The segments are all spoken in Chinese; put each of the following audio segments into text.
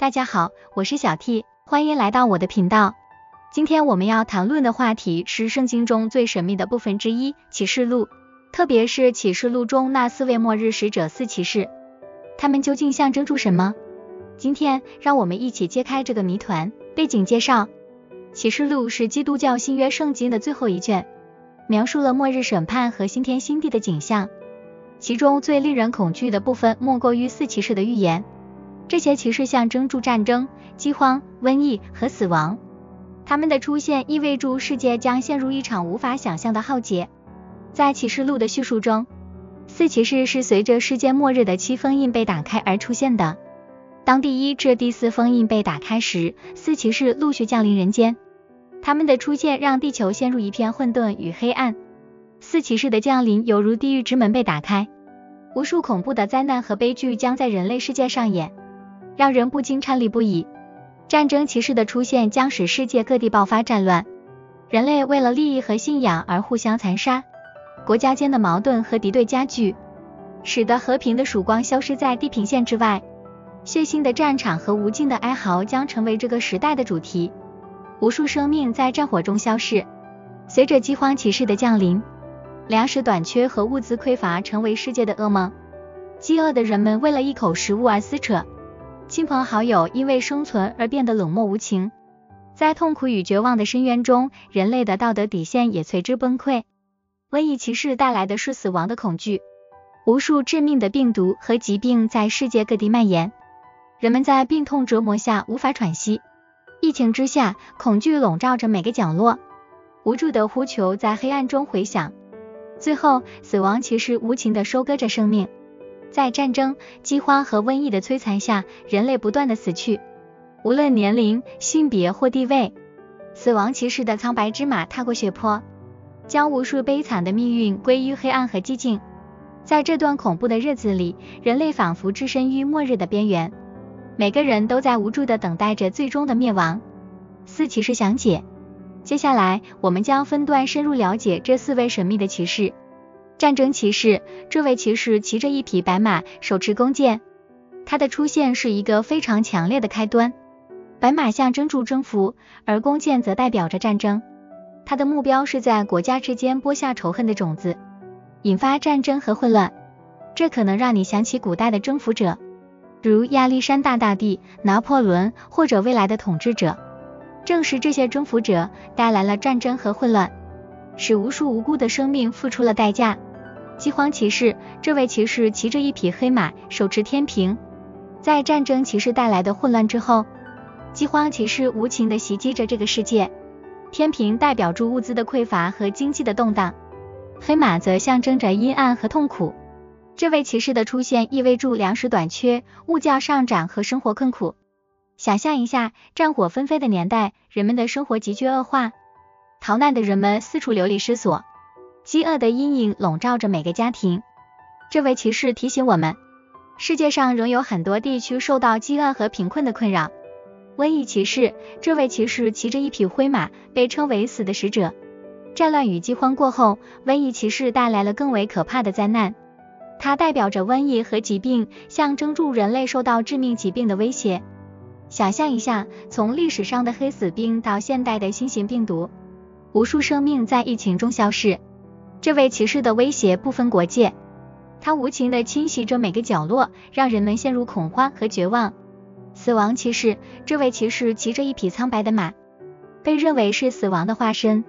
大家好，我是小 T，欢迎来到我的频道。今天我们要谈论的话题是圣经中最神秘的部分之一——启示录，特别是启示录中那四位末日使者四骑士，他们究竟象征住什么？今天让我们一起揭开这个谜团。背景介绍：启示录是基督教新约圣经的最后一卷，描述了末日审判和新天新地的景象。其中最令人恐惧的部分莫过于四骑士的预言。这些骑士象征住战争、饥荒、瘟疫和死亡，他们的出现意味着世界将陷入一场无法想象的浩劫。在启示录的叙述中，四骑士是随着世界末日的七封印被打开而出现的。当第一至第四封印被打开时，四骑士陆续降临人间。他们的出现让地球陷入一片混沌与黑暗。四骑士的降临犹如地狱之门被打开，无数恐怖的灾难和悲剧将在人类世界上演。让人不禁颤栗不已。战争骑士的出现将使世界各地爆发战乱，人类为了利益和信仰而互相残杀，国家间的矛盾和敌对加剧，使得和平的曙光消失在地平线之外。血腥的战场和无尽的哀嚎将成为这个时代的主题，无数生命在战火中消逝。随着饥荒骑士的降临，粮食短缺和物资匮乏成为世界的噩梦，饥饿的人们为了一口食物而撕扯。亲朋好友因为生存而变得冷漠无情，在痛苦与绝望的深渊中，人类的道德底线也随之崩溃。瘟疫骑士带来的是死亡的恐惧，无数致命的病毒和疾病在世界各地蔓延，人们在病痛折磨下无法喘息。疫情之下，恐惧笼罩着每个角落，无助的呼求在黑暗中回响。最后，死亡骑士无情的收割着生命。在战争、饥荒和瘟疫的摧残下，人类不断的死去，无论年龄、性别或地位。死亡骑士的苍白之马踏过血泊，将无数悲惨的命运归于黑暗和寂静。在这段恐怖的日子里，人类仿佛置身于末日的边缘，每个人都在无助的等待着最终的灭亡。四骑士详解，接下来我们将分段深入了解这四位神秘的骑士。战争骑士，这位骑士骑着一匹白马，手持弓箭。他的出现是一个非常强烈的开端。白马象征住征服，而弓箭则代表着战争。他的目标是在国家之间播下仇恨的种子，引发战争和混乱。这可能让你想起古代的征服者，如亚历山大大帝、拿破仑或者未来的统治者。正是这些征服者带来了战争和混乱，使无数无辜的生命付出了代价。饥荒骑士，这位骑士骑着一匹黑马，手持天平。在战争骑士带来的混乱之后，饥荒骑士无情的袭击着这个世界。天平代表住物资的匮乏和经济的动荡，黑马则象征着阴暗和痛苦。这位骑士的出现意味着粮食短缺、物价上涨和生活困苦。想象一下，战火纷飞的年代，人们的生活急剧恶化，逃难的人们四处流离失所。饥饿的阴影笼罩着每个家庭。这位骑士提醒我们，世界上仍有很多地区受到饥饿和贫困的困扰。瘟疫骑士，这位骑士骑着一匹灰马，被称为死的使者。战乱与饥荒过后，瘟疫骑士带来了更为可怕的灾难。它代表着瘟疫和疾病，象征住人类受到致命疾病的威胁。想象一下，从历史上的黑死病到现代的新型病毒，无数生命在疫情中消逝。这位骑士的威胁不分国界，他无情的侵袭着每个角落，让人们陷入恐慌和绝望。死亡骑士，这位骑士骑着一匹苍白的马，被认为是死亡的化身。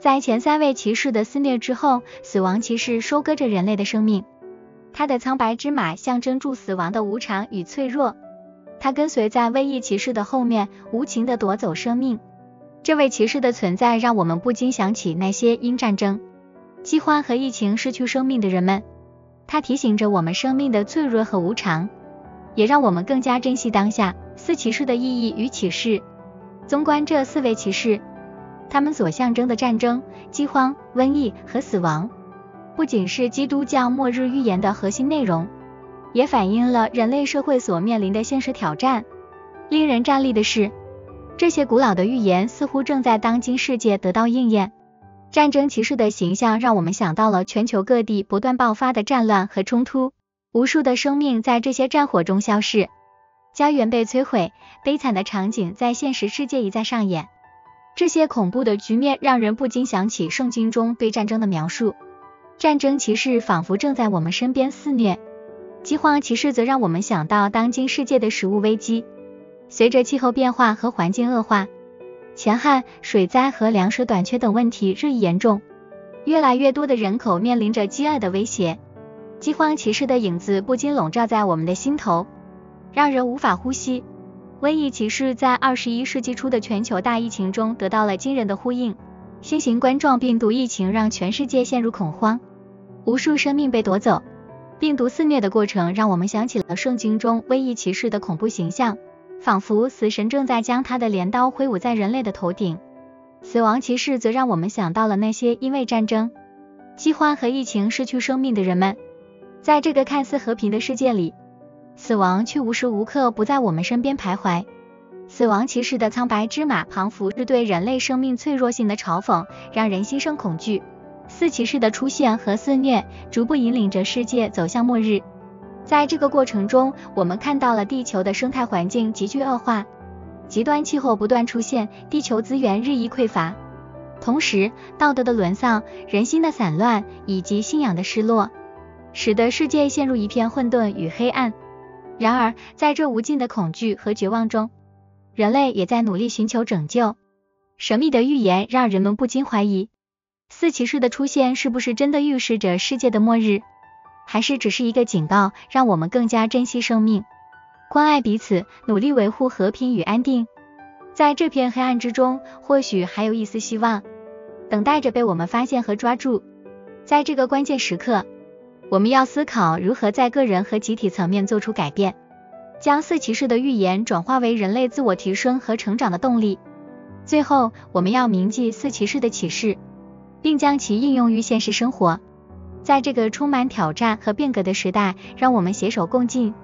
在前三位骑士的肆虐之后，死亡骑士收割着人类的生命。他的苍白之马象征住死亡的无常与脆弱，他跟随在瘟疫骑士的后面，无情的夺走生命。这位骑士的存在让我们不禁想起那些因战争。饥荒和疫情失去生命的人们，它提醒着我们生命的脆弱和无常，也让我们更加珍惜当下。四骑士的意义与启示。纵观这四位骑士，他们所象征的战争、饥荒、瘟疫和死亡，不仅是基督教末日预言的核心内容，也反映了人类社会所面临的现实挑战。令人站立的是，这些古老的预言似乎正在当今世界得到应验。战争骑士的形象让我们想到了全球各地不断爆发的战乱和冲突，无数的生命在这些战火中消逝。家园被摧毁，悲惨的场景在现实世界一再上演。这些恐怖的局面让人不禁想起圣经中对战争的描述，战争骑士仿佛正在我们身边肆虐，饥荒骑士则让我们想到当今世界的食物危机。随着气候变化和环境恶化，乾旱、水灾和粮食短缺等问题日益严重，越来越多的人口面临着饥饿的威胁。饥荒骑士的影子不禁笼罩在我们的心头，让人无法呼吸。瘟疫骑士在二十一世纪初的全球大疫情中得到了惊人的呼应。新型冠状病毒疫情让全世界陷入恐慌，无数生命被夺走。病毒肆虐的过程让我们想起了圣经中瘟疫骑士的恐怖形象，仿佛死神正在将他的镰刀挥舞在人类的头顶。死亡骑士则让我们想到了那些因为战争、饥荒和疫情失去生命的人们。在这个看似和平的世界里，死亡却无时无刻不在我们身边徘徊。死亡骑士的苍白之马，庞佛是对人类生命脆弱性的嘲讽，让人心生恐惧。四骑士的出现和肆虐，逐步引领着世界走向末日。在这个过程中，我们看到了地球的生态环境急剧恶化，极端气候不断出现，地球资源日益匮乏，同时道德的沦丧、人心的散乱以及信仰的失落，使得世界陷入一片混沌与黑暗。然而，在这无尽的恐惧和绝望中，人类也在努力寻求拯救。神秘的预言让人们不禁怀疑，四骑士的出现是不是真的预示着世界的末日，还是只是一个警告，让我们更加珍惜生命，关爱彼此，努力维护和平与安定。在这片黑暗之中，或许还有一丝希望，等待着被我们发现和抓住。在这个关键时刻。我们要思考如何在个人和集体层面做出改变，将四骑士的预言转化为人类自我提升和成长的动力。最后，我们要铭记四骑士的启示，并将其应用于现实生活。在这个充满挑战和变革的时代，让我们携手共进，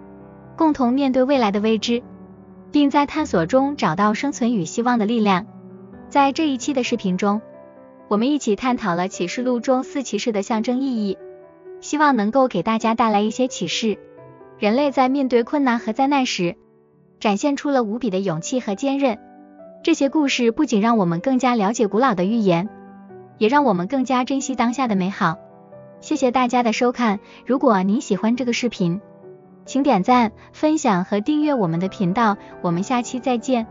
共同面对未来的未知，并在探索中找到生存与希望的力量。在这一期的视频中，我们一起探讨了启示录中四骑士的象征意义。希望能够给大家带来一些启示。人类在面对困难和灾难时，展现出了无比的勇气和坚韧。这些故事不仅让我们更加了解古老的预言，也让我们更加珍惜当下的美好。谢谢大家的收看。如果您喜欢这个视频，请点赞、分享和订阅我们的频道。我们下期再见。